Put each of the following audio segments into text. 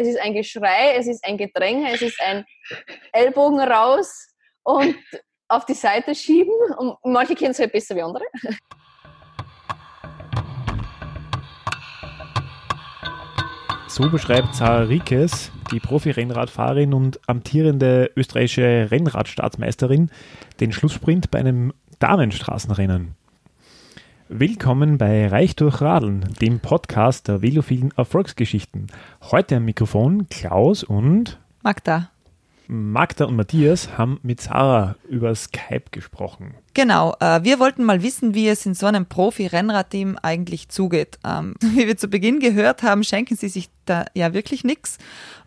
es ist ein Geschrei, es ist ein Gedränge, es ist ein Ellbogen raus und auf die Seite schieben. Und manche kennen es halt besser wie andere. So beschreibt Sarah Rikes, die Profi-Rennradfahrerin und amtierende österreichische Rennradstaatsmeisterin, den Schlusssprint bei einem Damenstraßenrennen. Willkommen bei Reich durch Radeln, dem Podcast der velophilen Erfolgsgeschichten. Heute am Mikrofon Klaus und Magda. Magda und Matthias haben mit Sarah über Skype gesprochen. Genau, äh, wir wollten mal wissen, wie es in so einem Profi-Rennradteam eigentlich zugeht. Ähm, wie wir zu Beginn gehört haben, schenken sie sich da ja wirklich nichts.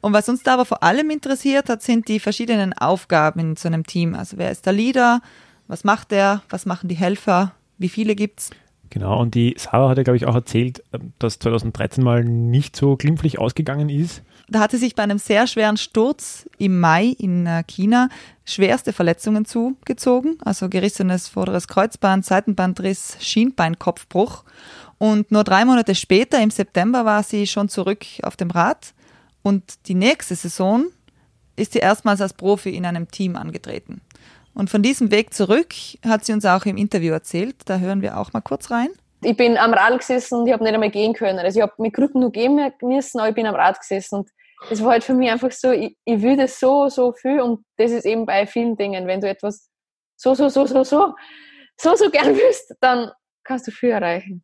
Und was uns da aber vor allem interessiert hat, sind die verschiedenen Aufgaben in so einem Team. Also wer ist der Leader? Was macht er? Was machen die Helfer? Wie viele gibt's? Genau, und die Sarah hat ja, glaube ich, auch erzählt, dass 2013 mal nicht so glimpflich ausgegangen ist. Da hatte sich bei einem sehr schweren Sturz im Mai in äh, China schwerste Verletzungen zugezogen, also gerissenes vorderes Kreuzband, Seitenbandriss, Schienbeinkopfbruch. Und nur drei Monate später, im September, war sie schon zurück auf dem Rad. Und die nächste Saison ist sie erstmals als Profi in einem Team angetreten. Und von diesem Weg zurück hat sie uns auch im Interview erzählt. Da hören wir auch mal kurz rein. Ich bin am Rad gesessen und ich habe nicht einmal gehen können. Also ich habe mit Krücken nur gehen müssen, aber ich bin am Rad gesessen. Und das war halt für mich einfach so, ich, ich will das so, so viel. Und das ist eben bei vielen Dingen, wenn du etwas so, so, so, so, so, so, so gern willst, dann kannst du viel erreichen.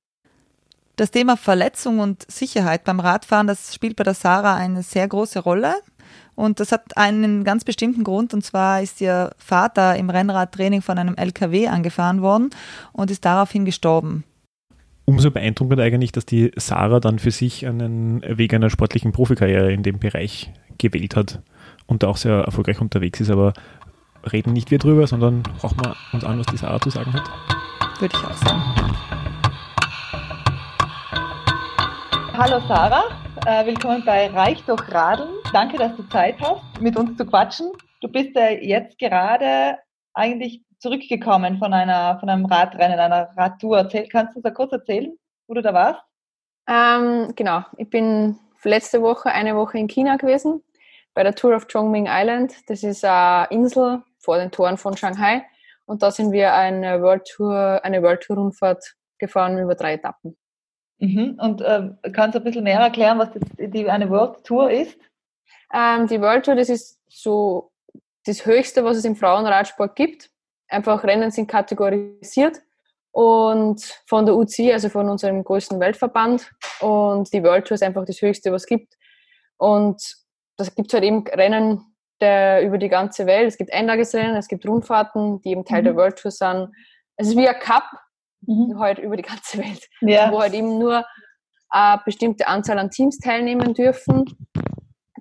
Das Thema Verletzung und Sicherheit beim Radfahren, das spielt bei der Sarah eine sehr große Rolle. Und das hat einen ganz bestimmten Grund, und zwar ist ihr Vater im Rennradtraining von einem LKW angefahren worden und ist daraufhin gestorben. Umso beeindruckender eigentlich, dass die Sarah dann für sich einen Weg einer sportlichen Profikarriere in dem Bereich gewählt hat und auch sehr erfolgreich unterwegs ist. Aber reden nicht wir drüber, sondern brauchen wir uns an, was die Sarah zu sagen hat. Würde ich auch sagen. Hallo Sarah, äh, willkommen bei Reich durch Radeln. Danke, dass du Zeit hast, mit uns zu quatschen. Du bist ja jetzt gerade eigentlich zurückgekommen von einer von einem Radrennen, einer Radtour. Kannst du uns da kurz erzählen, wo du da warst? Ähm, genau, ich bin letzte Woche eine Woche in China gewesen bei der Tour of Chongming Island. Das ist eine Insel vor den Toren von Shanghai und da sind wir eine World Tour, eine World Tour Rundfahrt gefahren über drei Etappen. Mhm. Und äh, kannst du ein bisschen mehr erklären, was die, die eine World Tour ist? Ähm, die World Tour, das ist so das Höchste, was es im Frauenradsport gibt. Einfach Rennen sind kategorisiert und von der UCI, also von unserem größten Weltverband. Und die World Tour ist einfach das Höchste, was es gibt. Und das gibt halt eben Rennen der, über die ganze Welt. Es gibt Einlagesrennen, es gibt Rundfahrten, die eben Teil mhm. der World Tour sind. Es ist wie ein Cup, mhm. halt über die ganze Welt, ja. wo halt eben nur eine bestimmte Anzahl an Teams teilnehmen dürfen.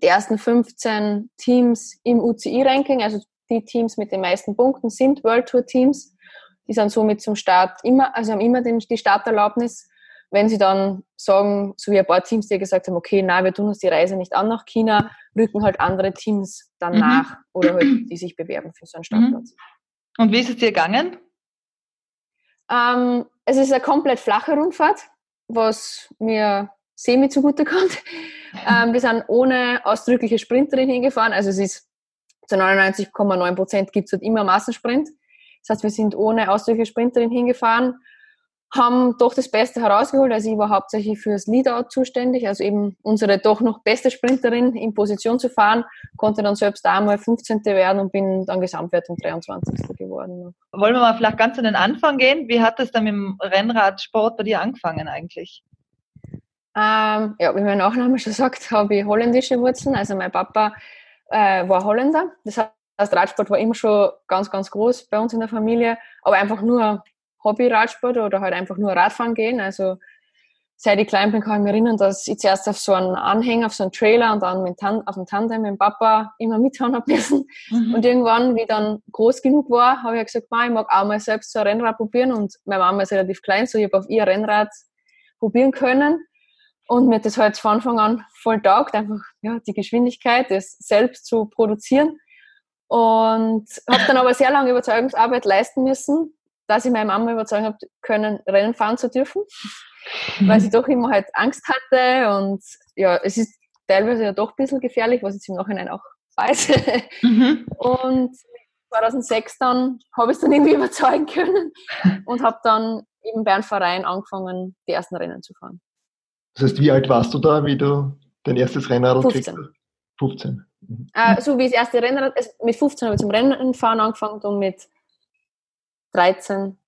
Die ersten 15 Teams im UCI-Ranking, also die Teams mit den meisten Punkten, sind World Tour Teams. Die sind somit zum Start immer, also haben immer den, die Starterlaubnis. Wenn sie dann sagen, so wie ein paar Teams, die gesagt haben, okay, na, wir tun uns die Reise nicht an nach China, rücken halt andere Teams dann mhm. nach oder halt, die sich bewerben für so einen Startplatz. Mhm. Und wie ist es dir gegangen? Ähm, es ist eine komplett flache Rundfahrt, was mir semi zugute kommt. Ähm, wir sind ohne ausdrückliche Sprinterin hingefahren. Also es ist zu 99,9 Prozent gibt es halt immer Massensprint. Das heißt, wir sind ohne ausdrückliche Sprinterin hingefahren haben doch das Beste herausgeholt. Also ich war hauptsächlich fürs Leadout zuständig, also eben unsere doch noch beste Sprinterin in Position zu fahren, konnte dann selbst da mal 15. werden und bin dann Gesamtwertung 23. geworden. Wollen wir mal vielleicht ganz an den Anfang gehen? Wie hat es dann mit dem Rennradsport bei dir angefangen eigentlich? Ähm, ja, wie mein Nachname schon sagt, habe ich holländische Wurzeln. Also mein Papa äh, war Holländer. Das heißt, Radsport war immer schon ganz, ganz groß bei uns in der Familie, aber einfach nur Hobby-Radsport oder halt einfach nur Radfahren gehen. Also seit ich klein bin, kann ich mich erinnern, dass ich zuerst auf so einen Anhänger, auf so einen Trailer und dann mit auf dem Tandem mit dem Papa immer mitfahren habe müssen. Mhm. Und irgendwann, wie ich dann groß genug war, habe ich gesagt, ich mag auch mal selbst so ein Rennrad probieren. Und meine Mama ist relativ klein, so ich habe auf ihr Rennrad probieren können. Und mir hat das halt von Anfang an voll taugt, einfach ja, die Geschwindigkeit, das selbst zu produzieren. Und habe dann aber sehr lange Überzeugungsarbeit leisten müssen, dass ich meine Mama überzeugen habe können, Rennen fahren zu dürfen, weil sie doch immer halt Angst hatte und ja, es ist teilweise ja doch ein bisschen gefährlich, was ich im Nachhinein auch weiß. Mhm. Und 2006 dann habe ich es dann irgendwie überzeugen können und habe dann eben bei einem Verein angefangen, die ersten Rennen zu fahren. Das heißt, wie alt warst du da, wie du dein erstes Rennrad 15. kriegst? 15. Mhm. Äh, so wie das erste Rennrad, also mit 15 habe ich zum Rennfahren angefangen und mit 13,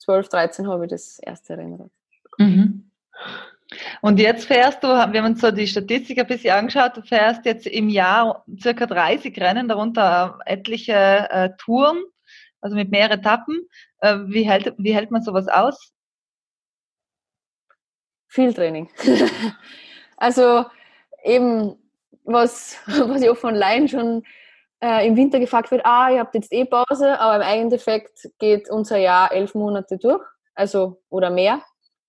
12, 13 habe ich das erste Rennrad. Mhm. Und jetzt fährst du, wir haben uns so die Statistik ein bisschen angeschaut, du fährst jetzt im Jahr circa 30 Rennen, darunter etliche äh, Touren, also mit mehreren Etappen. Äh, wie, hält, wie hält man sowas aus? Viel Training. also eben, was, was ich auch von Laien schon äh, im Winter gefragt wird, ah, ihr habt jetzt eh Pause, aber im Endeffekt geht unser Jahr elf Monate durch, also oder mehr.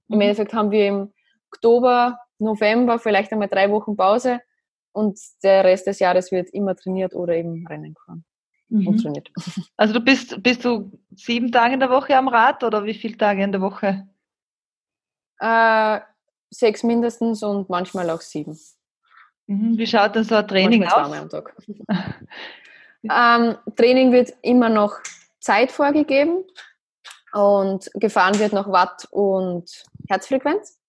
Im mhm. Endeffekt haben wir im Oktober, November vielleicht einmal drei Wochen Pause und der Rest des Jahres wird immer trainiert oder eben Rennen gefahren. Mhm. Also du bist, bist du sieben Tage in der Woche am Rad oder wie viele Tage in der Woche? Äh, sechs mindestens und manchmal auch sieben. Mhm. Wie schaut denn so ein Training aus? Am Tag. ähm, Training wird immer noch Zeit vorgegeben und gefahren wird nach Watt und Herzfrequenz.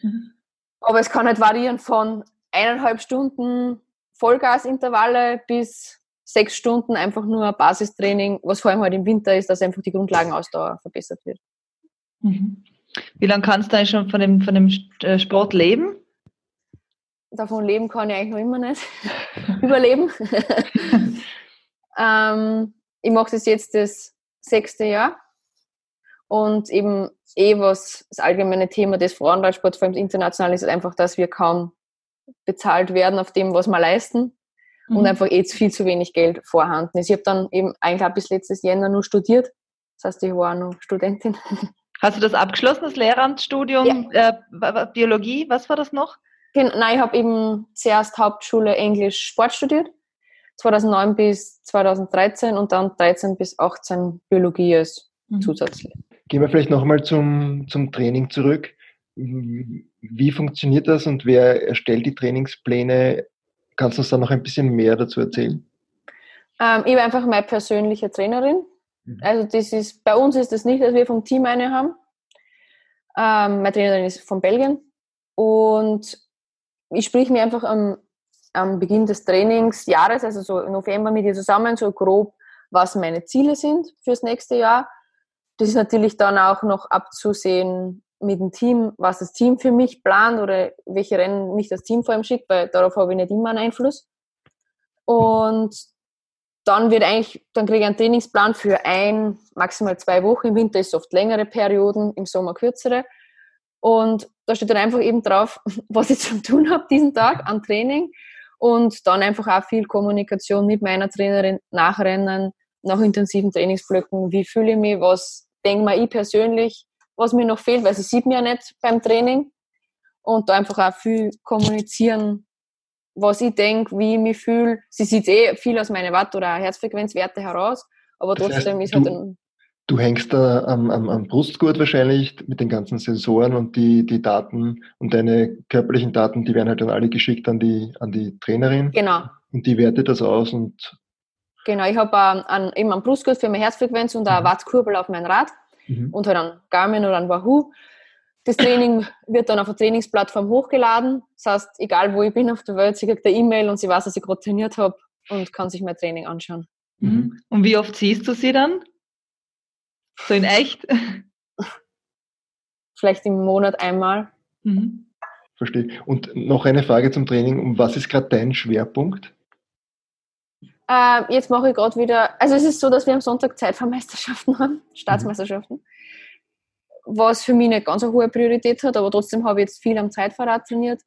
Mhm. Aber es kann halt variieren von eineinhalb Stunden Vollgasintervalle bis sechs Stunden einfach nur Basistraining, was vor allem halt im Winter ist, dass einfach die Grundlagenausdauer verbessert wird. Mhm. Wie lange kannst du eigentlich schon von dem, von dem äh, Sport leben? Davon leben kann ich eigentlich noch immer nicht. Überleben. ähm, ich mache das jetzt das sechste Jahr und eben eh was das allgemeine Thema des Frauenradsports, vor allem international, ist einfach, dass wir kaum bezahlt werden auf dem, was wir leisten mhm. und einfach eh viel zu wenig Geld vorhanden ist. Ich habe dann eben eigentlich bis letztes Jänner nur studiert. Das heißt, ich war noch Studentin. Hast du das abgeschlossen, das Lehramtsstudium ja. äh, Biologie? Was war das noch? Nein, ich habe eben zuerst Hauptschule Englisch Sport studiert. 2009 bis 2013 und dann 13 bis 18 Biologie als mhm. Zusatzlehre. Gehen wir vielleicht nochmal zum, zum Training zurück. Wie funktioniert das und wer erstellt die Trainingspläne? Kannst du uns da noch ein bisschen mehr dazu erzählen? Ähm, ich bin einfach meine persönliche Trainerin. Mhm. Also das ist, bei uns ist das nicht, dass wir vom Team eine haben. Ähm, meine Trainerin ist von Belgien und ich sprich mir einfach am, am Beginn des Trainingsjahres, also so im November mit ihr zusammen, so grob, was meine Ziele sind fürs nächste Jahr das ist natürlich dann auch noch abzusehen mit dem Team, was das Team für mich plant oder welche Rennen mich das Team vor allem schickt, weil darauf habe ich nicht immer einen Einfluss. Und dann wird eigentlich, dann kriege ich einen Trainingsplan für ein, maximal zwei Wochen. Im Winter ist es oft längere Perioden, im Sommer kürzere. Und da steht dann einfach eben drauf, was ich zu tun habe diesen Tag an Training. Und dann einfach auch viel Kommunikation mit meiner Trainerin nach Rennen, nach intensiven Trainingsblöcken. Wie fühle ich mich? Was denke mir ich persönlich, was mir noch fehlt, weil sie sieht mir ja nicht beim Training. Und da einfach auch viel kommunizieren, was ich denke, wie ich mich fühle. Sie sieht eh viel aus meinen Watt- oder Herzfrequenzwerte heraus, aber trotzdem das heißt, ist halt ein Du hängst da am, am, am, Brustgurt wahrscheinlich mit den ganzen Sensoren und die, die Daten und deine körperlichen Daten, die werden halt dann alle geschickt an die, an die Trainerin. Genau. Und die wertet das aus und Genau, ich habe ähm, eben einen Brustgurt für meine Herzfrequenz und eine mhm. Wattkurbel auf mein Rad mhm. und halt einen Garmin oder einen Wahoo. Das Training wird dann auf eine Trainingsplattform hochgeladen. Das heißt, egal wo ich bin auf der Welt, sie kriegt eine E-Mail und sie weiß, dass ich gerade trainiert habe und kann sich mein Training anschauen. Mhm. Und wie oft siehst du sie dann? So in echt? Vielleicht im Monat einmal. Mhm. Verstehe. Und noch eine Frage zum Training. Was ist gerade dein Schwerpunkt? Äh, jetzt mache ich gerade wieder, also es ist so, dass wir am Sonntag Zeitfahrmeisterschaften haben, Staatsmeisterschaften, was für mich nicht ganz eine hohe Priorität hat, aber trotzdem habe ich jetzt viel am Zeitfahrrad trainiert.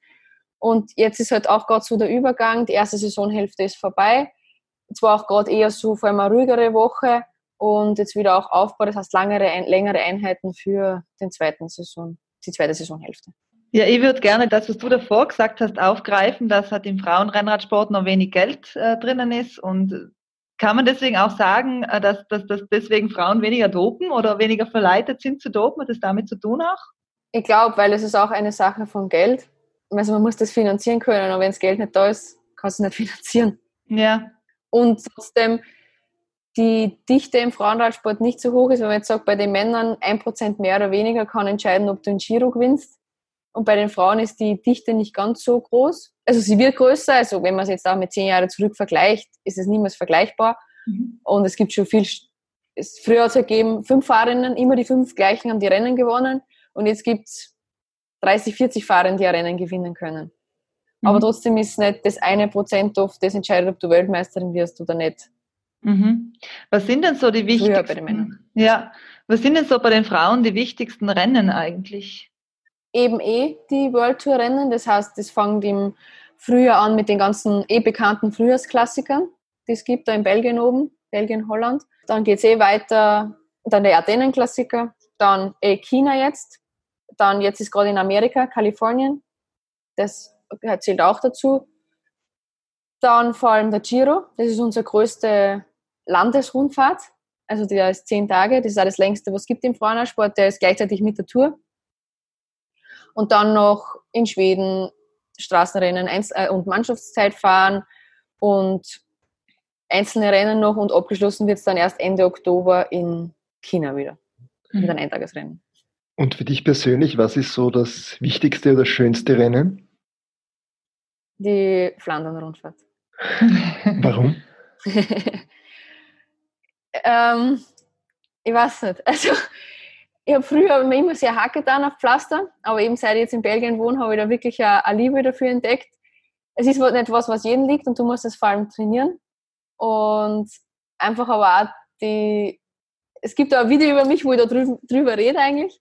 Und jetzt ist halt auch gerade so der Übergang, die erste Saisonhälfte ist vorbei. Es war auch gerade eher so vor allem eine ruhigere Woche und jetzt wieder auch Aufbau, das heißt langere, längere Einheiten für den zweiten Saison, die zweite Saisonhälfte. Ja, ich würde gerne das, was du davor gesagt hast, aufgreifen, dass halt im Frauenrennradsport noch wenig Geld äh, drinnen ist. Und kann man deswegen auch sagen, äh, dass, dass, dass deswegen Frauen weniger dopen oder weniger verleitet sind zu dopen? Hat das damit zu tun auch? Ich glaube, weil es ist auch eine Sache von Geld. also man muss das finanzieren können, aber wenn das Geld nicht da ist, kannst du es nicht finanzieren. Ja. Und trotzdem die Dichte im Frauenradsport nicht so hoch ist, wenn man jetzt sagt, bei den Männern ein Prozent mehr oder weniger kann entscheiden, ob du ein Giro gewinnst. Und bei den Frauen ist die Dichte nicht ganz so groß. Also sie wird größer, also wenn man es jetzt auch mit zehn Jahren zurück vergleicht, ist es niemals vergleichbar. Mhm. Und es gibt schon viel, es, früher hat es gegeben, fünf Fahrerinnen, immer die fünf gleichen haben die Rennen gewonnen. Und jetzt gibt es 30, 40 Fahrer, die ein Rennen gewinnen können. Mhm. Aber trotzdem ist nicht das eine Prozent oft, das entscheidet, ob du Weltmeisterin wirst oder nicht. Mhm. Was sind denn so die wichtigsten? bei den Männern. Ja, was sind denn so bei den Frauen die wichtigsten Rennen eigentlich? Eben eh die World Tour Rennen. Das heißt, das fängt im Frühjahr an mit den ganzen eh bekannten Frühjahrsklassikern, die es gibt da in Belgien oben, Belgien, Holland. Dann geht es eh weiter, dann der Ardennen-Klassiker, dann eh China jetzt, dann jetzt ist gerade in Amerika, Kalifornien. Das zählt auch dazu. Dann vor allem der Giro, das ist unsere größte Landesrundfahrt. Also der ist zehn Tage, das ist auch das längste, was es gibt im Frauensport. Der ist gleichzeitig mit der Tour. Und dann noch in Schweden Straßenrennen äh, und Mannschaftszeit fahren und einzelne Rennen noch und abgeschlossen wird es dann erst Ende Oktober in China wieder. Mit einem Eintagesrennen. Und für dich persönlich, was ist so das wichtigste oder schönste Rennen? Die Flandern-Rundfahrt. Warum? ähm, ich weiß nicht. Also, ich habe früher immer sehr hart getan auf Pflaster, aber eben seit ich jetzt in Belgien wohne, habe ich da wirklich eine Liebe dafür entdeckt. Es ist nicht was, was jedem liegt und du musst es vor allem trainieren. Und einfach aber auch die, es gibt da ein Video über mich, wo ich da drüber, drüber rede eigentlich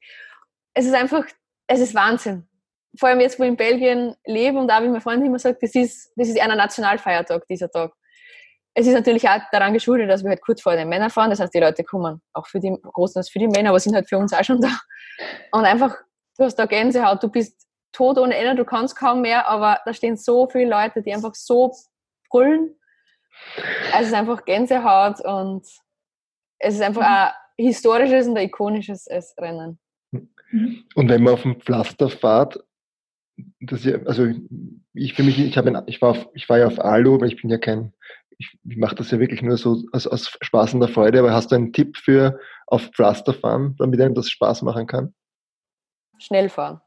es ist einfach, es ist Wahnsinn. Vor allem jetzt, wo ich in Belgien lebe und auch wie mein Freund immer sagt, das ist, das ist einer Nationalfeiertag, dieser Tag. Es ist natürlich auch daran geschuldet, dass wir halt kurz vor den Männern fahren. Das heißt, die Leute kommen auch für die, großteils für die Männer, aber sind halt für uns auch schon da. Und einfach, du hast da Gänsehaut, du bist tot ohne Ende, du kannst kaum mehr, aber da stehen so viele Leute, die einfach so brüllen. Also es ist einfach Gänsehaut und es ist einfach ein historisches und ein ikonisches Rennen. Und wenn man auf dem Pflaster fährt, das ja, also ich für mich, ich habe, ich war, auf, ich war ja auf Alu, aber ich bin ja kein, ich, ich mache das ja wirklich nur so aus, aus Spaß und der Freude. Aber hast du einen Tipp für auf Pflaster fahren, damit einem das Spaß machen kann? Schnell fahren.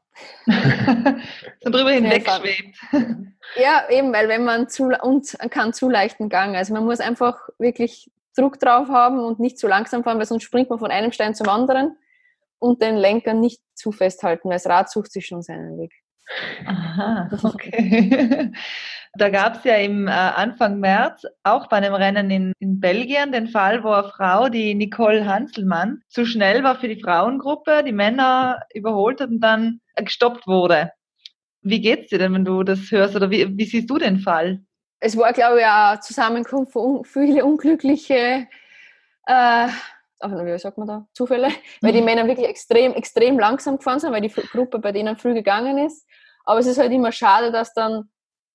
so drüber hinweg schwebt. Ja, eben, weil wenn man zu und kann zu leichten Gang. Also man muss einfach wirklich Druck drauf haben und nicht zu langsam fahren, weil sonst springt man von einem Stein zum anderen und den Lenker nicht zu festhalten, weil das Rad sucht sich schon seinen Weg. Aha, okay. Da gab es ja im äh, Anfang März auch bei einem Rennen in, in Belgien den Fall, wo eine Frau, die Nicole Hanselmann, zu schnell war für die Frauengruppe, die Männer überholt hat und dann gestoppt wurde. Wie geht's dir denn, wenn du das hörst oder wie, wie siehst du den Fall? Es war, glaube ich, eine Zusammenkunft von viele unglückliche äh, wie sagt man da, Zufälle, weil die mhm. Männer wirklich extrem, extrem langsam gefahren sind, weil die Gruppe bei denen früh gegangen ist. Aber es ist halt immer schade, dass dann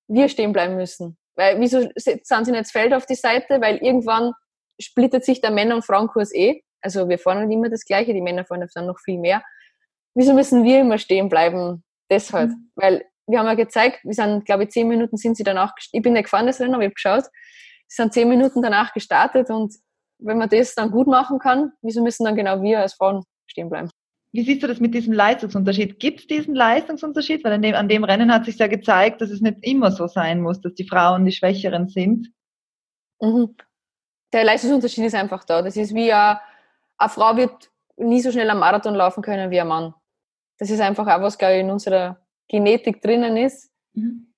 wir stehen bleiben müssen. Weil wieso sind sie nicht das Feld auf die Seite? Weil irgendwann splittet sich der Männer- und Frauenkurs eh. Also wir fahren nicht immer das Gleiche, die Männer fahren dann noch viel mehr. Wieso müssen wir immer stehen bleiben? Deshalb. Mhm. Weil wir haben ja gezeigt, wir sind, glaube ich, zehn Minuten sind sie danach, ich bin nicht gefahren, das Rennen, aber ich habe geschaut, sie sind zehn Minuten danach gestartet und wenn man das dann gut machen kann, wieso müssen dann genau wir als Frauen stehen bleiben? Wie siehst du das mit diesem Leistungsunterschied? Gibt es diesen Leistungsunterschied? Weil an dem, an dem Rennen hat sich ja gezeigt, dass es nicht immer so sein muss, dass die Frauen die Schwächeren sind. Mhm. Der Leistungsunterschied ist einfach da. Das ist wie eine, eine Frau wird nie so schnell am Marathon laufen können wie ein Mann. Das ist einfach auch was, glaube ich, in unserer Genetik drinnen ist. Mhm.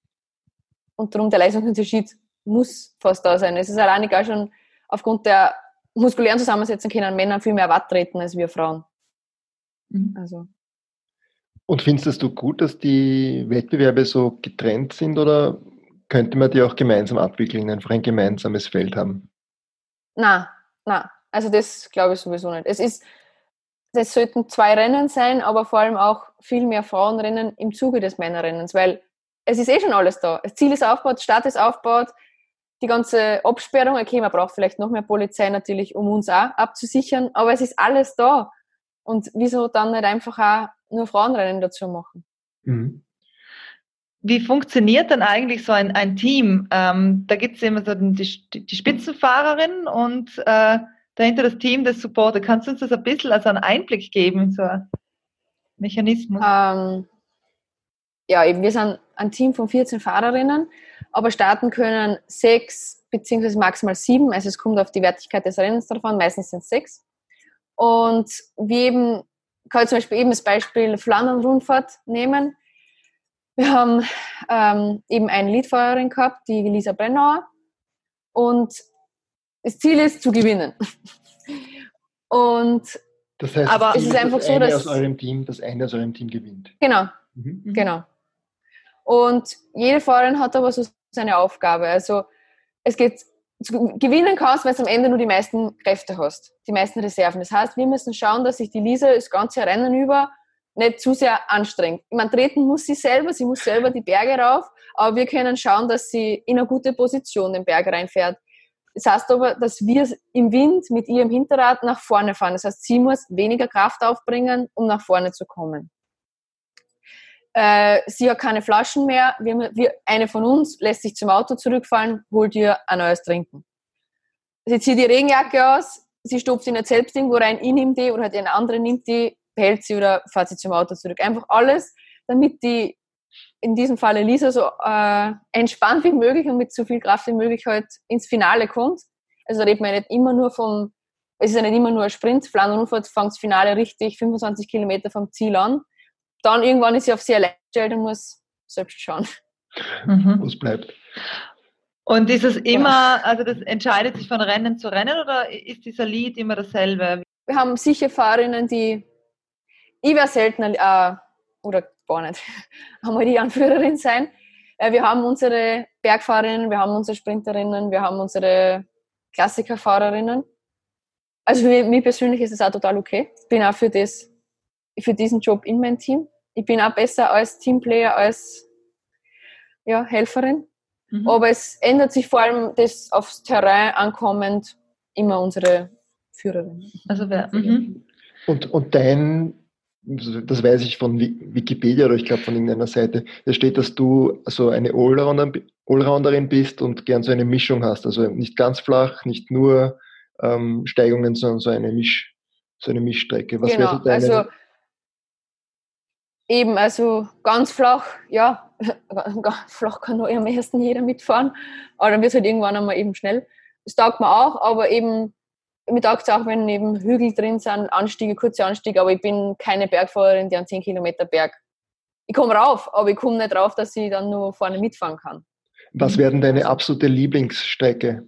Und darum der Leistungsunterschied muss fast da sein. Es ist allein egal schon aufgrund der muskulären Zusammensetzung können Männer viel mehr Watt treten als wir Frauen. Mhm. Also. Und findest du gut, dass die Wettbewerbe so getrennt sind oder könnte man die auch gemeinsam abwickeln, einfach ein gemeinsames Feld haben? Na, na, also das glaube ich sowieso nicht. Es ist, das sollten zwei Rennen sein, aber vor allem auch viel mehr Frauenrennen im Zuge des Männerrennens, weil es ist eh schon alles da. Das Ziel ist aufgebaut, Start ist aufgebaut, die ganze Absperrung, okay, man braucht vielleicht noch mehr Polizei natürlich, um uns auch abzusichern, aber es ist alles da. Und wieso dann nicht einfach auch nur Frauenrennen dazu machen? Mhm. wie funktioniert dann eigentlich so ein, ein Team? Ähm, da gibt es immer so die, die Spitzenfahrerin und äh, dahinter das Team des Supporter. Kannst du uns das ein bisschen als einen Einblick geben, so ein Mechanismus? Ähm, ja, eben, wir sind ein Team von 14 Fahrerinnen, aber starten können sechs beziehungsweise maximal sieben. Also es kommt auf die Wertigkeit des Rennens drauf an, meistens sind es sechs. Und wie eben, kann ich zum Beispiel eben das Beispiel Flandern-Rundfahrt nehmen. Wir haben ähm, eben eine Leadfahrerin gehabt, die Lisa Brennauer. Und das Ziel ist zu gewinnen. Und das heißt, aber es ist einfach das so, dass aus eurem Team, das eine aus eurem Team gewinnt. genau, Mhm. genau. Und jede Fahrerin hat aber so seine Aufgabe. Also es geht gewinnen kannst, weil du am Ende nur die meisten Kräfte hast, die meisten Reserven. Das heißt, wir müssen schauen, dass sich die Lisa das ganze Rennen über nicht zu sehr anstrengt. Meine, treten muss sie selber, sie muss selber die Berge rauf, aber wir können schauen, dass sie in eine gute Position den Berg reinfährt. Das heißt aber, dass wir im Wind mit ihrem Hinterrad nach vorne fahren. Das heißt, sie muss weniger Kraft aufbringen, um nach vorne zu kommen. Äh, sie hat keine Flaschen mehr. Wir, wir, eine von uns lässt sich zum Auto zurückfallen, holt ihr ein neues Trinken. Sie zieht die Regenjacke aus, sie stopft sie nicht selbst irgendwo rein, ich nehme die oder halt eine andere nimmt die, behält sie oder fährt sie zum Auto zurück. Einfach alles, damit die, in diesem Fall Lisa, so äh, entspannt wie möglich und mit so viel Kraft wie möglich halt ins Finale kommt. Also da redet man nicht immer nur vom, es ist ja nicht immer nur ein Sprint, Flandern-Rundfahrt fängt das Finale richtig 25 Kilometer vom Ziel an dann irgendwann ist sie auf sie allein gestellt und muss selbst schauen. Mhm. Wo es bleibt. Und ist es immer, also das entscheidet sich von Rennen zu Rennen oder ist dieser Lied immer dasselbe? Wir haben sicher Fahrerinnen, die, ich wäre seltener, äh, oder gar nicht, einmal die Anführerin sein. Äh, wir haben unsere Bergfahrerinnen, wir haben unsere Sprinterinnen, wir haben unsere Klassikerfahrerinnen. Also für mich persönlich ist es auch total okay. Ich bin auch für das für diesen Job in mein Team. Ich bin auch besser als Teamplayer, als ja, Helferin. Mhm. Aber es ändert sich vor allem das aufs Terrain ankommend immer unsere Führerin. Also wer? Mhm. Und, und dein, das weiß ich von Wikipedia oder ich glaube von irgendeiner Seite, da steht, dass du so eine Allrounderin bist und gern so eine Mischung hast. Also nicht ganz flach, nicht nur ähm, Steigungen, sondern so eine Misch, so eine Mischstrecke. Was genau, so deine, also Eben, also ganz flach, ja, flach kann nur am ersten jeder mitfahren, aber dann wird es halt irgendwann einmal eben schnell. Das taugt mir auch, aber eben, mir taugt es auch, wenn eben Hügel drin sind, Anstiege, kurze Anstiege, aber ich bin keine Bergfahrerin, die einen 10 Kilometer Berg. Ich komme rauf, aber ich komme nicht rauf, dass ich dann nur vorne mitfahren kann. Was werden deine absolute Lieblingsstrecke?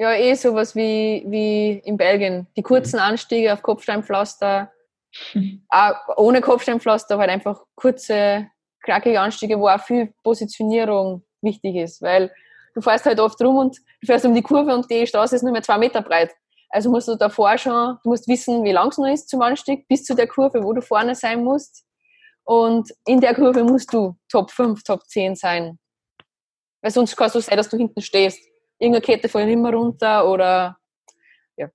Ja, eh sowas wie, wie in Belgien. Die kurzen Anstiege auf Kopfsteinpflaster, auch ohne Kopfsteinpflaster, aber halt einfach kurze, knackige Anstiege, wo auch viel Positionierung wichtig ist, weil du fährst halt oft rum und du fährst um die Kurve und die Straße ist nur mehr zwei Meter breit. Also musst du davor schon, du musst wissen, wie lang es noch ist zum Anstieg, bis zu der Kurve, wo du vorne sein musst. Und in der Kurve musst du Top 5, Top 10 sein. Weil sonst kann es so sein, dass du hinten stehst irgendeine Kette fällt immer runter oder ja.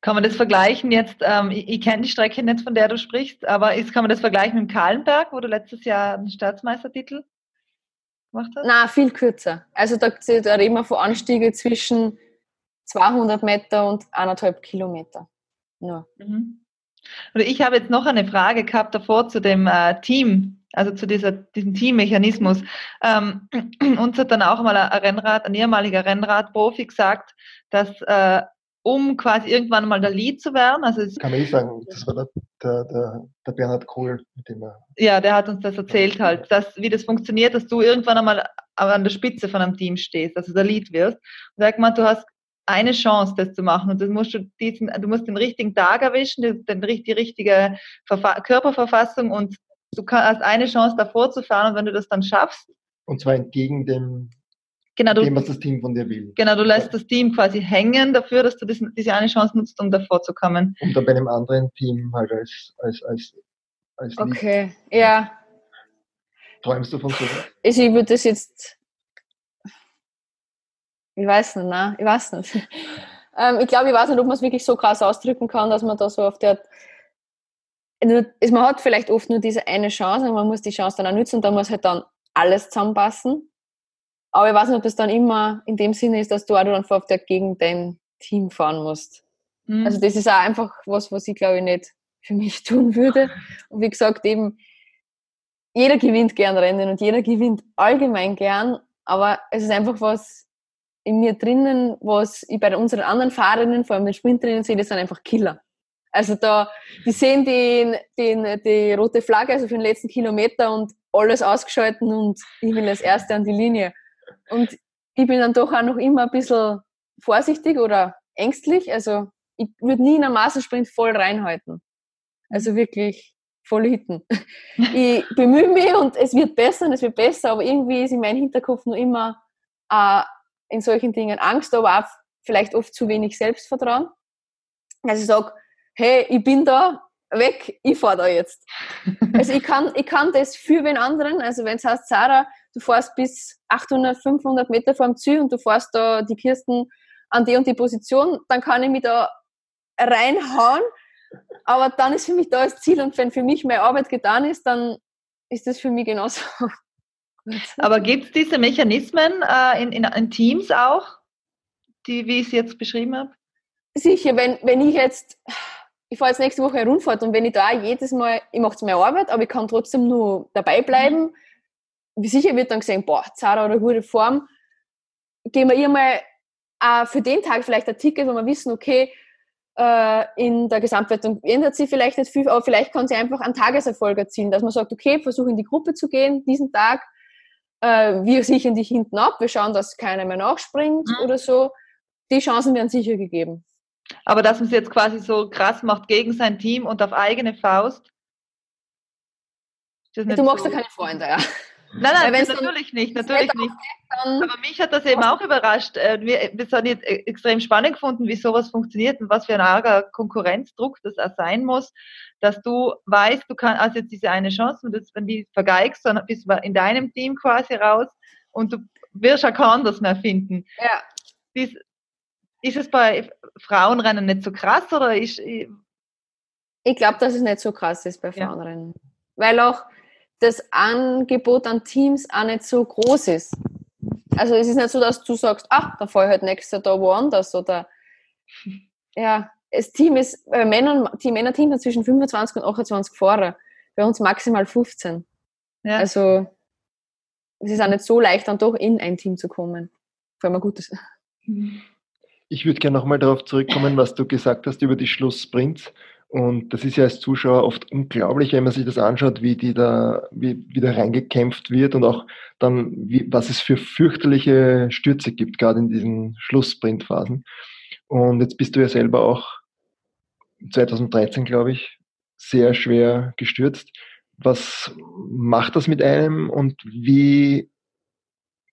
Kann man das vergleichen jetzt, ähm, ich, ich kenne die Strecke nicht, von der du sprichst, aber ist, kann man das vergleichen mit dem Kahlenberg, wo du letztes Jahr einen Staatsmeistertitel gemacht hast? Na, viel kürzer. Also da, da reden wir von Anstiege zwischen 200 Meter und anderthalb Kilometer. Nur. Mhm. Und ich habe jetzt noch eine Frage gehabt davor zu dem äh, Team, also zu dieser, diesem Teammechanismus. Ähm, uns hat dann auch mal ein Rennrad, ein ehemaliger Rennradprofi gesagt, dass äh, um quasi irgendwann mal der Lead zu werden, also kann man eh sagen, das war der, der, der, der Bernhard Kohl, mit dem er. Ja, der hat uns das erzählt halt, dass, wie das funktioniert, dass du irgendwann einmal an der Spitze von einem Team stehst, also der Lead wirst. Und sag mal, du hast eine Chance, das zu machen. Und das musst du diesen, du musst den richtigen Tag erwischen, den, die richtige Verfa Körperverfassung und du hast eine Chance davor zu fahren und wenn du das dann schaffst. Und zwar entgegen dem, genau, du, dem was das Team von dir will. Genau, du lässt ja. das Team quasi hängen dafür, dass du diesen, diese eine Chance nutzt, um davor zu kommen. Und dann bei einem anderen Team halt als, als, als, als Okay, Lied. ja. Träumst du von so? Ich würde das jetzt. Ich weiß nicht, nein, ich weiß nicht. ähm, ich glaube, ich weiß nicht, ob man es wirklich so krass ausdrücken kann, dass man da so auf der man hat vielleicht oft nur diese eine Chance und man muss die Chance dann auch nutzen und da muss halt dann alles zusammenpassen. Aber ich weiß nicht, ob das dann immer in dem Sinne ist, dass du auch dann vor gegen dein Team fahren musst. Mhm. Also das ist auch einfach was, was ich glaube ich nicht für mich tun würde. Und wie gesagt, eben, jeder gewinnt gern Rennen und jeder gewinnt allgemein gern, aber es ist einfach was in mir drinnen, was ich bei unseren anderen Fahrerinnen, vor allem den Sprinterinnen sehe, das sind einfach Killer. Also da, die sehen den, den, die rote Flagge, also für den letzten Kilometer und alles ausgeschalten und ich will als Erste an die Linie. Und ich bin dann doch auch noch immer ein bisschen vorsichtig oder ängstlich. Also ich würde nie in einen Massensprint voll reinhalten. Also wirklich voll hitten. ich bemühe mich und es wird besser und es wird besser, aber irgendwie ist in meinem Hinterkopf nur immer äh, in solchen Dingen Angst, aber auch vielleicht oft zu wenig Selbstvertrauen. Also ich sage, hey, ich bin da, weg, ich fahre da jetzt. Also ich kann, ich kann das für den anderen, also wenn es heißt, Sarah, du fährst bis 800, 500 Meter vor dem Ziel und du fährst da die Kirsten an die und die Position, dann kann ich mich da reinhauen, aber dann ist für mich da das Ziel und wenn für mich meine Arbeit getan ist, dann ist das für mich genauso. Aber gibt es diese Mechanismen äh, in, in, in, Teams auch, die, wie ich es jetzt beschrieben habe? Sicher, wenn, wenn ich jetzt ich fahre jetzt nächste Woche eine Rundfahrt und wenn ich da jedes Mal, ich mache zwar Arbeit, aber ich kann trotzdem nur dabei bleiben, wie sicher wird dann gesehen, boah, Zara oder gute Form, gehen wir ihr mal äh, für den Tag vielleicht ein Ticket, wo wir wissen, okay, äh, in der Gesamtwertung ändert sie vielleicht nicht viel, aber vielleicht kann sie einfach einen Tageserfolg erzielen, dass man sagt, okay, versuche in die Gruppe zu gehen, diesen Tag, äh, wir sichern dich hinten ab, wir schauen, dass keiner mehr nachspringt mhm. oder so. Die Chancen werden sicher gegeben. Aber dass man es jetzt quasi so krass macht gegen sein Team und auf eigene Faust. du magst so. ja keine Freunde, ja. Nein, nein, natürlich nicht, natürlich nicht. Aber mich hat das eben auch überrascht. Äh, wir, wir haben jetzt extrem spannend gefunden, wie sowas funktioniert und was für ein arger Konkurrenzdruck das auch sein muss, dass du weißt, du kannst also jetzt diese eine Chance, und wenn die vergeigst, dann bist du in deinem Team quasi raus und du wirst auch keinen anders mehr finden. Ja. Dies, ist es bei Frauenrennen nicht so krass oder ist. Ich glaube, dass es nicht so krass ist bei Frauenrennen. Ja. Weil auch das Angebot an Teams auch nicht so groß ist. Also es ist nicht so, dass du sagst, ach, dann fahre ich halt nächstes Jahr da woanders oder ja, das Team ist, bei Männern, die Männerteam hat zwischen 25 und 28 Fahrer. Bei uns maximal 15. Ja. Also es ist auch nicht so leicht, dann doch in ein Team zu kommen. Vor allem ein gutes. Mhm. Ich würde gerne nochmal darauf zurückkommen, was du gesagt hast über die Schlusssprints. Und das ist ja als Zuschauer oft unglaublich, wenn man sich das anschaut, wie die da, wie, wie da reingekämpft wird und auch dann, wie, was es für fürchterliche Stürze gibt, gerade in diesen Schlusssprintphasen. Und jetzt bist du ja selber auch 2013, glaube ich, sehr schwer gestürzt. Was macht das mit einem und wie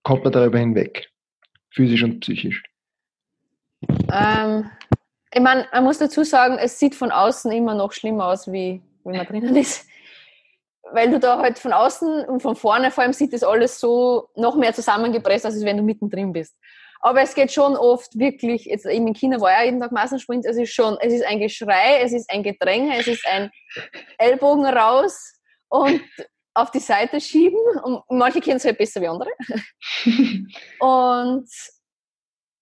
kommt man darüber hinweg, physisch und psychisch? Ähm, ich meine, man muss dazu sagen, es sieht von außen immer noch schlimmer aus, wie wenn man drinnen ist. Weil du da halt von außen und von vorne vor allem sieht das alles so noch mehr zusammengepresst, als wenn du mittendrin bist. Aber es geht schon oft wirklich, jetzt eben in China war ja jeden Tag Massensprint, es ist schon, es ist ein Geschrei, es ist ein Gedränge, es ist ein Ellbogen raus und auf die Seite schieben. Und manche kennen es halt besser wie andere. und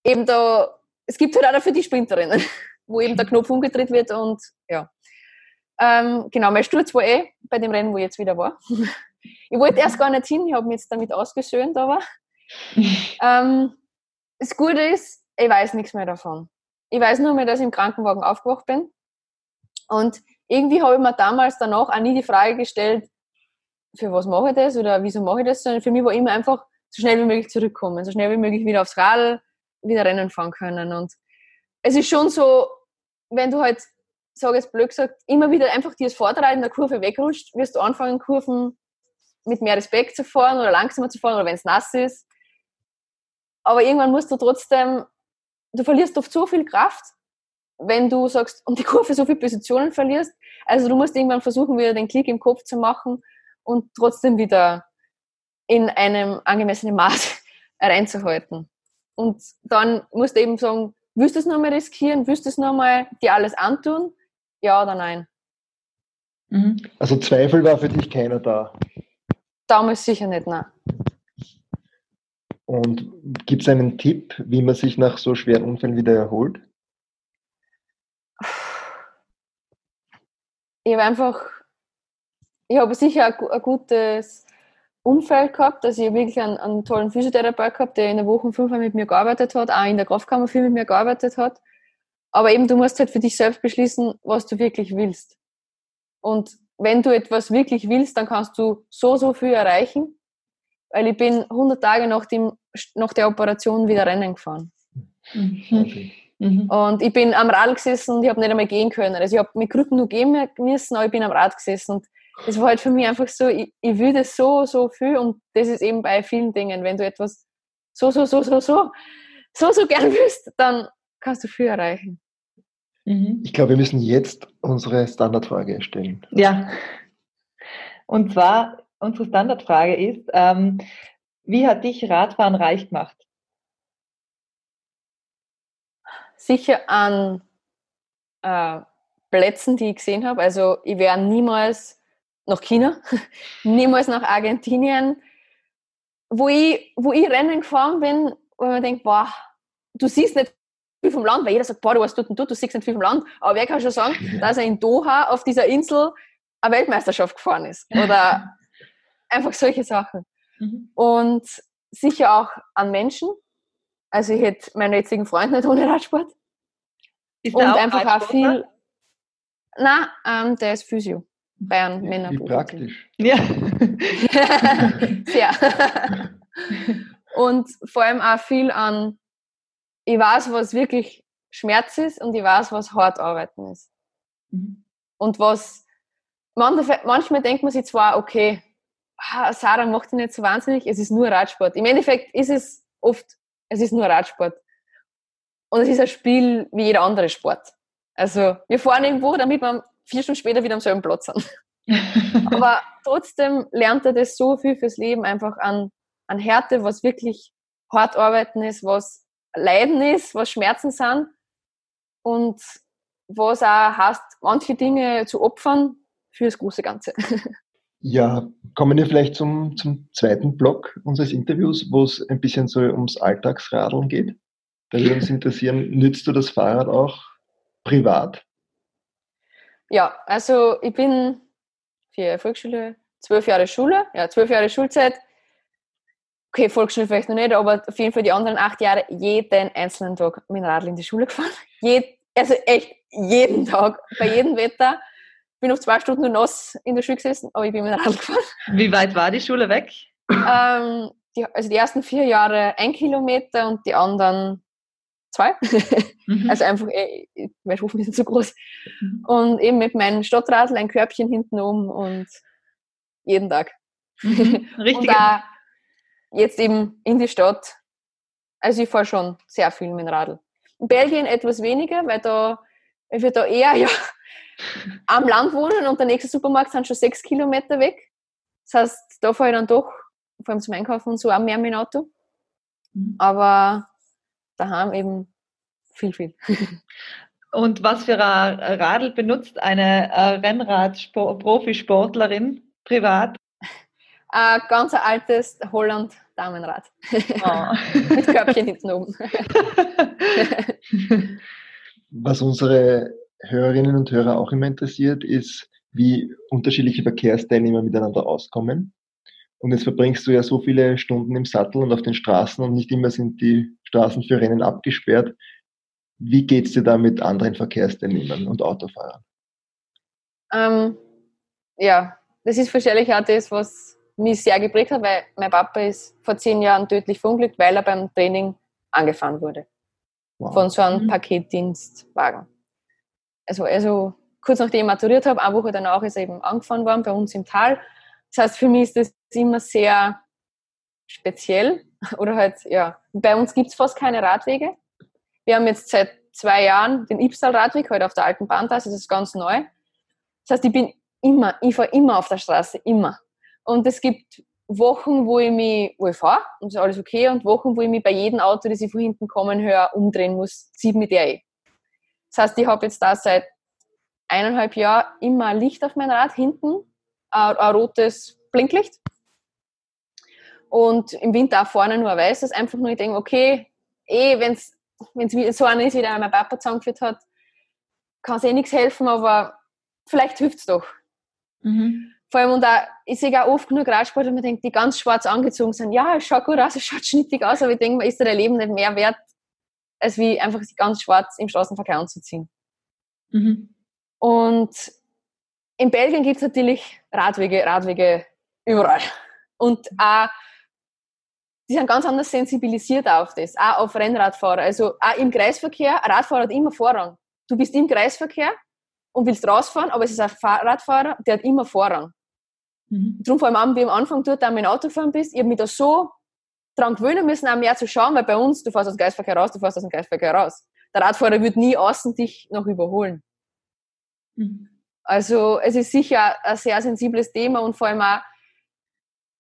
eben da es gibt halt auch dafür die Sprinterinnen, wo eben der Knopf umgedreht wird und ja. Ähm, genau, mein Sturz war eh bei dem Rennen, wo ich jetzt wieder war. ich wollte erst gar nicht hin, ich habe mich jetzt damit ausgesöhnt, aber ähm, das Gute ist, ich weiß nichts mehr davon. Ich weiß nur mehr, dass ich im Krankenwagen aufgewacht bin. Und irgendwie habe ich mir damals danach auch nie die Frage gestellt, für was mache ich das oder wieso mache ich das, sondern für mich war immer einfach so schnell wie möglich zurückkommen, so schnell wie möglich wieder aufs Radl, wieder Rennen fahren können. Und es ist schon so, wenn du halt, sage jetzt blöd gesagt, immer wieder einfach dir das Vorderrad in der Kurve wegrutscht, wirst du anfangen, Kurven mit mehr Respekt zu fahren oder langsamer zu fahren oder wenn es nass ist. Aber irgendwann musst du trotzdem, du verlierst oft so viel Kraft, wenn du sagst, um die Kurve so viele Positionen verlierst. Also du musst irgendwann versuchen, wieder den Klick im Kopf zu machen und trotzdem wieder in einem angemessenen Maß reinzuhalten. Und dann musst du eben sagen, willst du es nochmal riskieren? Willst du es nochmal dir alles antun? Ja oder nein? Mhm. Also Zweifel war für dich keiner da? Damals sicher nicht, nein. Und gibt es einen Tipp, wie man sich nach so schweren Unfällen wieder erholt? Ich habe einfach, ich habe sicher ein, ein, gutes Umfeld gehabt, dass ich wirklich einen, einen tollen Physiotherapeut gehabt, der in der Woche fünfmal mit mir gearbeitet hat, auch in der Kraftkammer viel mit mir gearbeitet hat. Aber eben, du musst halt für dich selbst beschließen, was du wirklich willst. Und wenn du etwas wirklich willst, dann kannst du so, so viel erreichen. Weil ich bin 100 Tage nach, dem, nach der Operation wieder Rennen gefahren. Mhm. Mhm. Und ich bin am Rad gesessen und ich habe nicht einmal gehen können. Also ich habe mit Krücken nur gehen müssen, aber ich bin am Rad gesessen. Und es war halt für mich einfach so, ich, ich will das so, so viel und das ist eben bei vielen Dingen. Wenn du etwas so, so, so, so, so, so, so gern willst, dann kannst du viel erreichen. Mhm. Ich glaube, wir müssen jetzt unsere Standardfrage stellen. Ja. Und zwar, unsere Standardfrage ist, ähm, wie hat dich Radfahren reich gemacht? Sicher an äh, Plätzen, die ich gesehen habe. Also ich wäre niemals nach China, niemals nach Argentinien, wo ich, wo ich Rennen gefahren bin, wo man denkt, boah, du siehst nicht viel vom Land, weil jeder sagt, boah, du tut denn du, du siehst nicht viel vom Land. Aber wer kann schon sagen, dass er in Doha auf dieser Insel eine Weltmeisterschaft gefahren ist? Oder einfach solche Sachen. Mhm. Und sicher auch an Menschen. Also ich hätte meinen jetzigen Freund nicht ohne Radsport. Ist und einfach auch viel. Nein, ähm, der ist Physio. Bayern Männer. Wie praktisch. Ja. Sehr. und vor allem auch viel an ich weiß, was wirklich Schmerz ist und ich weiß, was hart arbeiten ist. Mhm. Und was manchmal denkt man sich zwar, okay, ah, Sarah macht dich nicht so wahnsinnig, es ist nur Radsport. Im Endeffekt ist es oft, es ist nur Radsport. Und es ist ein Spiel wie jeder andere Sport. Also wir fahren irgendwo, damit wir vier Stunden später wieder am selben Platz sind. Aber trotzdem lernt er das so viel fürs Leben einfach an, an Härte, was wirklich hart arbeiten ist, was Leiden ist, was Schmerzen sind und was auch heißt, manche Dinge zu opfern für das große Ganze. Ja, kommen wir vielleicht zum, zum zweiten Block unseres Interviews, wo es ein bisschen so ums Alltagsradeln geht. Da würde uns interessieren, nützt du das Fahrrad auch privat? Ja, also ich bin für Volksschule, zwölf Jahre Schule, ja, zwölf Jahre Schulzeit, okay, Volksschule vielleicht noch nicht, aber auf jeden Fall die anderen acht Jahre jeden einzelnen Tag mit dem Radl in die Schule gefahren. Jed, also echt jeden Tag, bei jedem Wetter. Bin noch zwei Stunden nur nass in der Schule gesessen, aber ich bin mit dem Radl gefahren. Wie weit war die Schule weg? Ähm, die, also die ersten vier Jahre ein Kilometer und die anderen zwei. Mhm. Also einfach, eh, mein Hof ist so groß. Mhm. Und eben mit meinem Stadtradl ein Körbchen hinten um und jeden Tag. Mhm. Richtig. Und auch jetzt eben in die Stadt. Also ich fahre schon sehr viel mit dem Radl. In Belgien etwas weniger, weil da weil wir da eher ja, am Land wohnen und der nächste Supermarkt sind schon sechs Kilometer weg. Das heißt, da fahre ich dann doch, vor allem zum Einkaufen und so, auch mehr mit dem Auto. Mhm. Aber daheim eben viel, viel. Und was für ein Radl benutzt eine Rennrad-Profisportlerin privat? Ein ganz altes Holland Damenrad. Oh. Mit Körbchen hinten oben. Was unsere Hörerinnen und Hörer auch immer interessiert, ist, wie unterschiedliche Verkehrsteilnehmer miteinander auskommen. Und jetzt verbringst du ja so viele Stunden im Sattel und auf den Straßen und nicht immer sind die Straßen für Rennen abgesperrt. Wie geht es dir da mit anderen Verkehrsteilnehmern und Autofahrern? Ähm, ja, das ist wahrscheinlich auch das, was mich sehr geprägt hat, weil mein Papa ist vor zehn Jahren tödlich verunglückt, weil er beim Training angefahren wurde. Wow. Von so einem mhm. Paketdienstwagen. Also, also kurz nachdem ich maturiert habe, eine Woche danach ist er eben angefahren worden bei uns im Tal. Das heißt, für mich ist das immer sehr speziell. Oder halt, ja, bei uns gibt es fast keine Radwege. Wir haben jetzt seit zwei Jahren den Ibstal-Radweg, heute halt auf der alten Bahntrasse, das ist ganz neu. Das heißt, ich bin immer, ich fahre immer auf der Straße, immer. Und es gibt Wochen, wo ich mich, wo ich fahre und ist alles okay, und Wochen, wo ich mich bei jedem Auto, das ich von hinten kommen höre, umdrehen muss, zieht mit der eh. Das heißt, ich habe jetzt da seit eineinhalb Jahren immer Licht auf mein Rad hinten, ein, ein rotes Blinklicht. Und im Winter auch vorne nur ein weißes. Einfach nur, ich denke, okay, eh, wenn es so einer ist, wie der mein Papa zusammengeführt hat, kann es eh nichts helfen, aber vielleicht hilft es doch. Mhm. Vor allem, und auch, ich sehe auch oft genug Radsportler, man denkt, die ganz schwarz angezogen sind. Ja, es schaut gut aus, es schaut schnittig aus, aber ich denke, ist der Leben nicht mehr wert, als wie einfach sich ganz schwarz im Straßenverkehr anzuziehen. Mhm. Und in Belgien gibt es natürlich Radwege, Radwege überall. Und auch, die sind ganz anders sensibilisiert auf das, auch auf Rennradfahrer. Also auch im Kreisverkehr, ein Radfahrer hat immer Vorrang. Du bist im Kreisverkehr und willst rausfahren, aber es ist ein Radfahrer, der hat immer Vorrang. Mhm. Darum vor allem, wie am Anfang dort auch mit dem Autofahren bist, ich habe mich da so dran gewöhnen müssen, auch mehr zu schauen, weil bei uns, du fährst aus dem Geistverkehr raus, du fährst aus dem Geistverkehr raus. Der Radfahrer wird nie außen dich noch überholen. Mhm. Also es ist sicher ein sehr sensibles Thema und vor allem auch,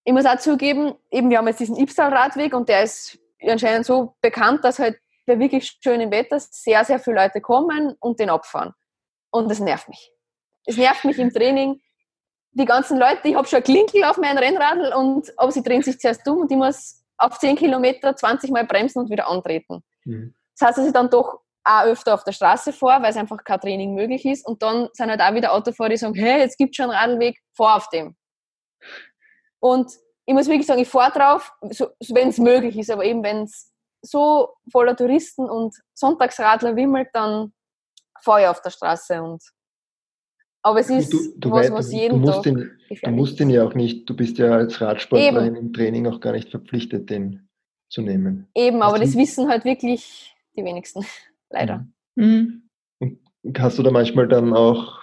ich muss auch zugeben, eben wir haben jetzt diesen Ibstal-Radweg und der ist anscheinend so bekannt, dass halt bei wirklich schönem Wetter sehr, sehr viele Leute kommen und den abfahren. Und das nervt mich. Es nervt mich im Training, die ganzen Leute, ich habe schon Klinkel auf meinem Rennradl und aber sie drehen sich zuerst um und ich muss auf 10 Kilometer 20 Mal bremsen und wieder antreten. Mhm. Das heißt, dass ich dann doch auch öfter auf der Straße vor, weil es einfach kein Training möglich ist. Und dann sind halt auch wieder Autofahrer, die sagen, hey, jetzt gibt es schon einen Radlweg, fahr auf dem. Und ich muss wirklich sagen, ich fahre drauf, so, wenn es möglich ist, aber eben wenn es so voller Touristen und Sonntagsradler wimmelt, dann fahre ich auf der Straße und aber es ist du, du was, weißt, was jeden du musst, Tag den, du musst den ja auch nicht, du bist ja als Radsportlerin im Training auch gar nicht verpflichtet, den zu nehmen. Eben, aber das wissen halt wirklich die wenigsten, leider. Mhm. Und hast du da manchmal dann auch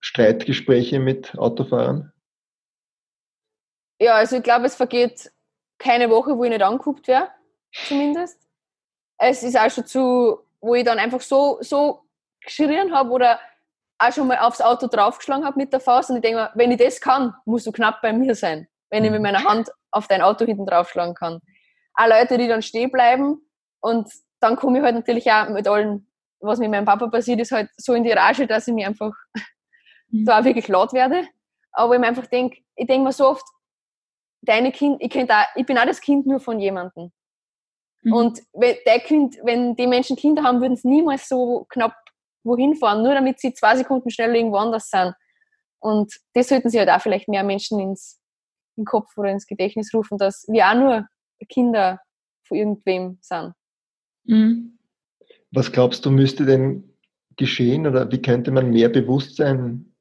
Streitgespräche mit Autofahrern? Ja, also ich glaube, es vergeht keine Woche, wo ich nicht angeguckt wäre, zumindest. Es ist auch schon zu, wo ich dann einfach so, so geschrien habe oder auch schon mal aufs Auto draufgeschlagen habe mit der Faust und ich denke mir, wenn ich das kann, musst du knapp bei mir sein, wenn ich mit meiner Hand auf dein Auto hinten draufschlagen kann. Auch Leute, die dann stehen bleiben und dann komme ich halt natürlich auch mit allen, was mit meinem Papa passiert ist, halt so in die Rage, dass ich mir einfach mhm. da auch wirklich laut werde. Aber ich mir einfach denke, ich denke mir so oft, deine Kind, ich, auch, ich bin auch das Kind nur von jemandem. Mhm. Und wenn, der kind, wenn die Menschen Kinder haben, würden es niemals so knapp wohin fahren, nur damit sie zwei Sekunden schneller irgendwo anders sind. Und das sollten sie halt auch vielleicht mehr Menschen ins in den Kopf oder ins Gedächtnis rufen, dass wir auch nur Kinder von irgendwem sind. Mhm. Was glaubst du, müsste denn geschehen oder wie könnte man mehr Bewusstsein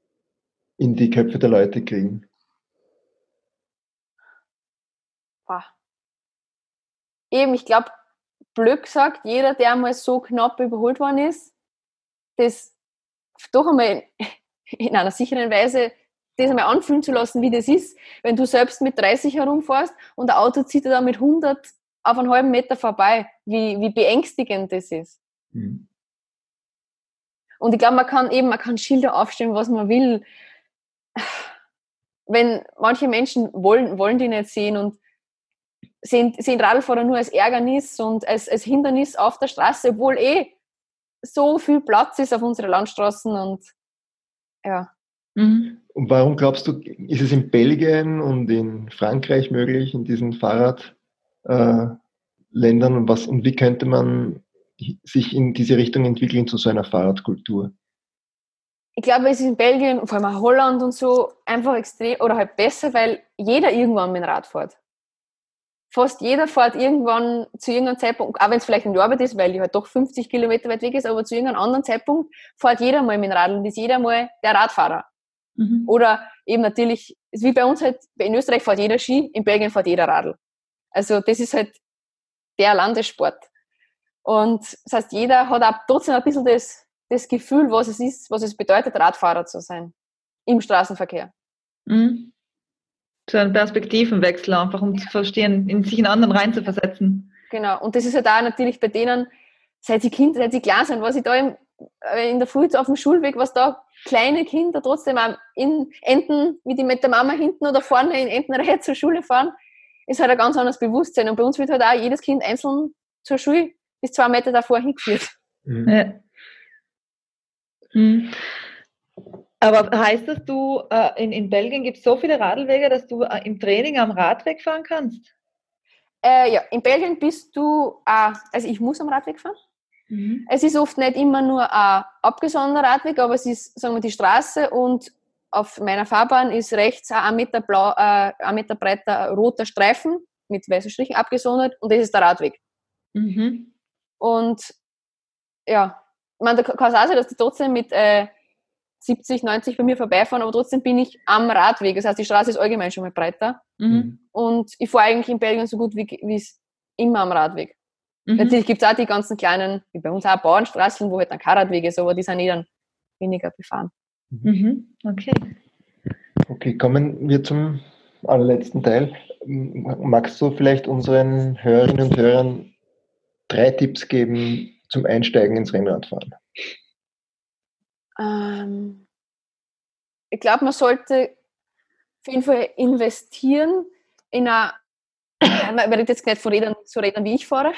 in die Köpfe der Leute kriegen? Boah. Eben, ich glaube, blöd gesagt, jeder, der mal so knapp überholt worden ist, das doch einmal in einer sicheren Weise das einmal anfühlen zu lassen, wie das ist, wenn du selbst mit 30 herumfährst und ein Auto zieht dir da mit 100 auf einen halben Meter vorbei, wie, wie beängstigend das ist. Mhm. Und ich glaube, man kann eben, man kann Schilder aufstellen, was man will. Wenn manche Menschen wollen, wollen die nicht sehen und sehen, sehen Radlfahrer nur als Ärgernis und als, als Hindernis auf der Straße, obwohl eh so viel Platz ist auf unseren Landstraßen und ja. Mhm. Und warum glaubst du, ist es in Belgien und in Frankreich möglich, in diesen Fahrradländern äh, und was und wie könnte man sich in diese Richtung entwickeln zu so einer Fahrradkultur? Ich glaube, es ist in Belgien, vor allem Holland und so, einfach extrem oder halt besser, weil jeder irgendwann mit dem Rad fährt fast jeder fährt irgendwann zu irgendeinem Zeitpunkt, auch wenn es vielleicht in der Arbeit ist, weil die halt doch 50 Kilometer weit weg ist, aber zu irgendeinem anderen Zeitpunkt fährt jeder mal mit dem Radl und ist jeder mal der Radfahrer. Mhm. Oder eben natürlich, wie bei uns halt, in Österreich fährt jeder Ski, in Belgien fährt jeder Radl. Also das ist halt der Landessport. Und das heißt, jeder hat auch trotzdem ein bisschen das, das Gefühl, was es ist, was es bedeutet, Radfahrer zu sein im Straßenverkehr. Mhm so einen Perspektivenwechsel einfach, um zu verstehen, in sich in anderen reinzuversetzen. Genau, und das ist ja halt da natürlich bei denen, seit sie Kinder, seit sie klar sind, was ich da im, äh, in der Früh auf dem Schulweg, was da kleine Kinder trotzdem auch in Enten, wie die mit der Mama hinten oder vorne in Entenreihe zur Schule fahren, ist halt ein ganz anderes Bewusstsein. Und bei uns wird halt auch jedes Kind einzeln zur Schule bis zwei Meter davor hingeführt. Mhm. Ja. Mhm. Aber heißt das, du äh, in, in Belgien gibt es so viele Radlwege, dass du äh, im Training am Radweg fahren kannst? Äh, ja, in Belgien bist du, äh, also ich muss am Radweg fahren. Mhm. Es ist oft nicht immer nur ein abgesonderter Radweg, aber es ist, sagen wir, die Straße und auf meiner Fahrbahn ist rechts ein Meter, blau, äh, ein Meter breiter roter Streifen mit weißen Strichen abgesondert und das ist der Radweg. Mhm. Und ja, man, da kann es auch sein, dass du trotzdem mit äh, 70, 90 bei mir vorbeifahren, aber trotzdem bin ich am Radweg. Das heißt, die Straße ist allgemein schon mal breiter. Mhm. Und ich fahre eigentlich in Belgien so gut wie es immer am Radweg. Mhm. Natürlich gibt es auch die ganzen kleinen, wie bei uns auch Bauernstraßen, wo halt dann kein Radweg ist, aber die sind eh dann weniger befahren. Mhm. Okay. Okay, kommen wir zum allerletzten Teil. Magst du vielleicht unseren Hörerinnen und Hörern drei Tipps geben zum Einsteigen ins Rennradfahren? Ähm, ich glaube, man sollte auf jeden Fall investieren in eine, man redet jetzt nicht von Rädern, so Rädern wie ich fahre,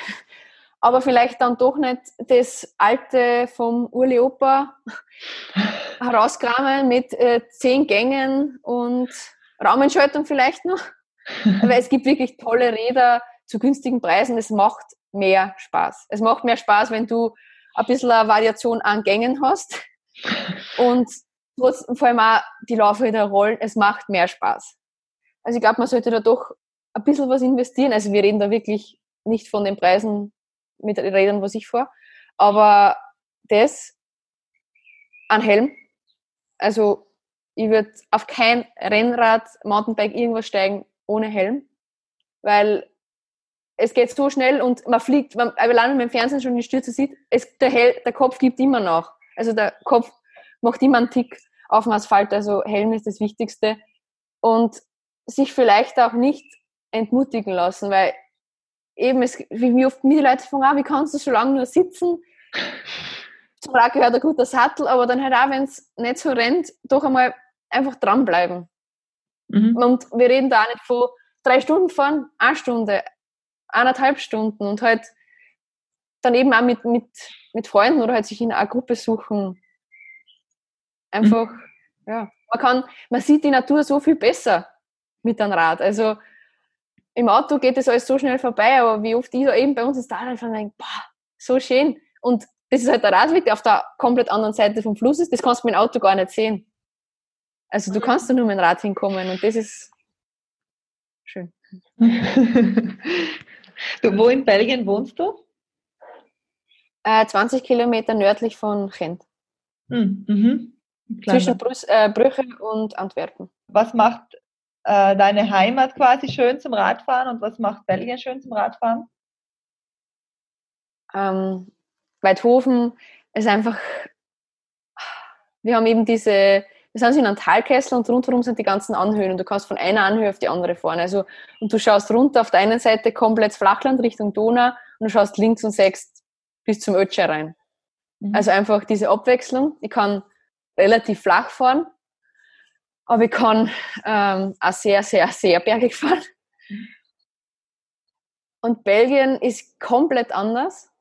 aber vielleicht dann doch nicht das alte vom Urli Opa herauskramen mit äh, zehn Gängen und Raumentschaltung vielleicht noch. Weil es gibt wirklich tolle Räder zu günstigen Preisen. Es macht mehr Spaß. Es macht mehr Spaß, wenn du ein bisschen eine Variation an Gängen hast und trotzdem vor allem auch die Laufräder rollen. Es macht mehr Spaß. Also ich glaube, man sollte da doch ein bisschen was investieren. Also wir reden da wirklich nicht von den Preisen mit Rädern, was ich fahre, aber das an Helm. Also ich würde auf kein Rennrad, Mountainbike, irgendwas steigen ohne Helm, weil es geht so schnell und man fliegt, man, allein wenn man im Fernsehen schon die Stürze sieht, es, der, Hel, der Kopf gibt immer nach. Also der Kopf macht immer einen Tick auf dem Asphalt, also Helm ist das Wichtigste. Und sich vielleicht auch nicht entmutigen lassen, weil eben, es, wie oft mir die Leute fragen, ah, wie kannst du so lange nur sitzen? Zum Rad gehört ein guter Sattel, aber dann halt auch, wenn es nicht so rennt, doch einmal einfach dranbleiben. Mhm. Und wir reden da auch nicht von drei Stunden fahren, eine Stunde, eineinhalb Stunden und halt dann eben auch mit, mit, mit Freunden oder halt sich in einer Gruppe suchen. Einfach, mhm. ja. Man kann, man sieht die Natur so viel besser mit einem Rad. Also im Auto geht das alles so schnell vorbei, aber wie oft ich da eben bei uns ist da einfach denke, boah, so schön. Und das ist halt der Radweg, der auf der komplett anderen Seite vom Fluss ist. Das kannst du mit dem Auto gar nicht sehen. Also du kannst da nur mit dem Rad hinkommen und das ist schön. du, wo in Belgien wohnst du? Äh, 20 Kilometer nördlich von Gent. Hm, mhm. Zwischen äh, Brüche und Antwerpen. Was macht äh, deine Heimat quasi schön zum Radfahren und was macht Belgien schön zum Radfahren? Ähm, Weidhofen ist einfach, wir haben eben diese wir sind in einem Talkessel und rundherum sind die ganzen Anhöhen und du kannst von einer Anhöhe auf die andere fahren. Also, und du schaust runter auf der einen Seite komplett Flachland Richtung Donau und du schaust links und sechst bis zum Ötscher rein. Mhm. Also einfach diese Abwechslung. Ich kann relativ flach fahren, aber ich kann ähm, auch sehr, sehr, sehr bergig fahren. Und Belgien ist komplett anders.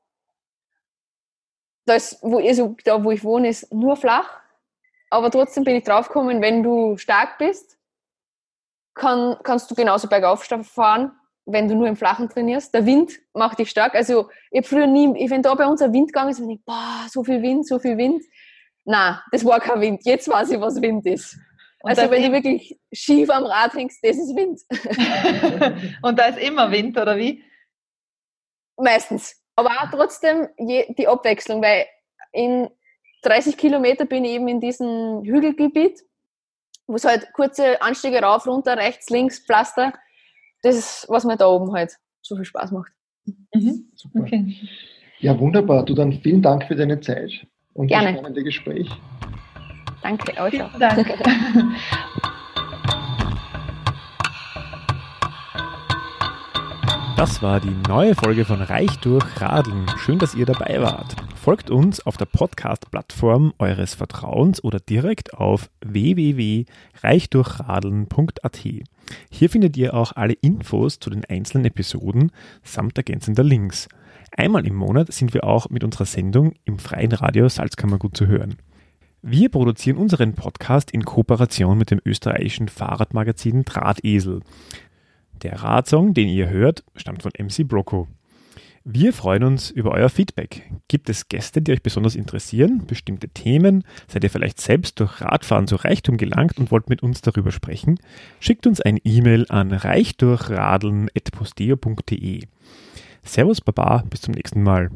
Das, wo, also da, wo ich wohne, ist nur flach aber trotzdem bin ich draufgekommen, wenn du stark bist, kann, kannst du genauso bergauf fahren, wenn du nur im Flachen trainierst. Der Wind macht dich stark. Also ich habe früher nie, wenn da bei uns ein Wind gegangen ist, ich boah, so viel Wind, so viel Wind. Na, das war kein Wind. Jetzt weiß ich, was Wind ist. Und also wenn du wirklich schief am Rad hängst, das ist Wind. Und da ist immer Wind, oder wie? Meistens. Aber auch trotzdem die Abwechslung, weil in 30 Kilometer bin ich eben in diesem Hügelgebiet, wo es halt kurze Anstiege rauf, runter, rechts, links, Pflaster. Das ist, was mir da oben halt so viel Spaß macht. Mhm. Super. Okay. Ja, wunderbar. Du dann vielen Dank für deine Zeit und Gerne. das spannende Gespräch. Danke, euch auch. Danke. Das war die neue Folge von Reich durch Radeln. Schön, dass ihr dabei wart. Folgt uns auf der Podcast-Plattform eures Vertrauens oder direkt auf www.reichdurchradeln.at. Hier findet ihr auch alle Infos zu den einzelnen Episoden samt ergänzender Links. Einmal im Monat sind wir auch mit unserer Sendung im freien Radio Salzkammergut zu hören. Wir produzieren unseren Podcast in Kooperation mit dem österreichischen Fahrradmagazin Drahtesel. Der Radsong, den ihr hört, stammt von MC Broco. Wir freuen uns über euer Feedback. Gibt es Gäste, die euch besonders interessieren, bestimmte Themen? Seid ihr vielleicht selbst durch Radfahren zu Reichtum gelangt und wollt mit uns darüber sprechen? Schickt uns ein E-Mail an reichdurchradeln.posteo.de. Servus Baba, bis zum nächsten Mal.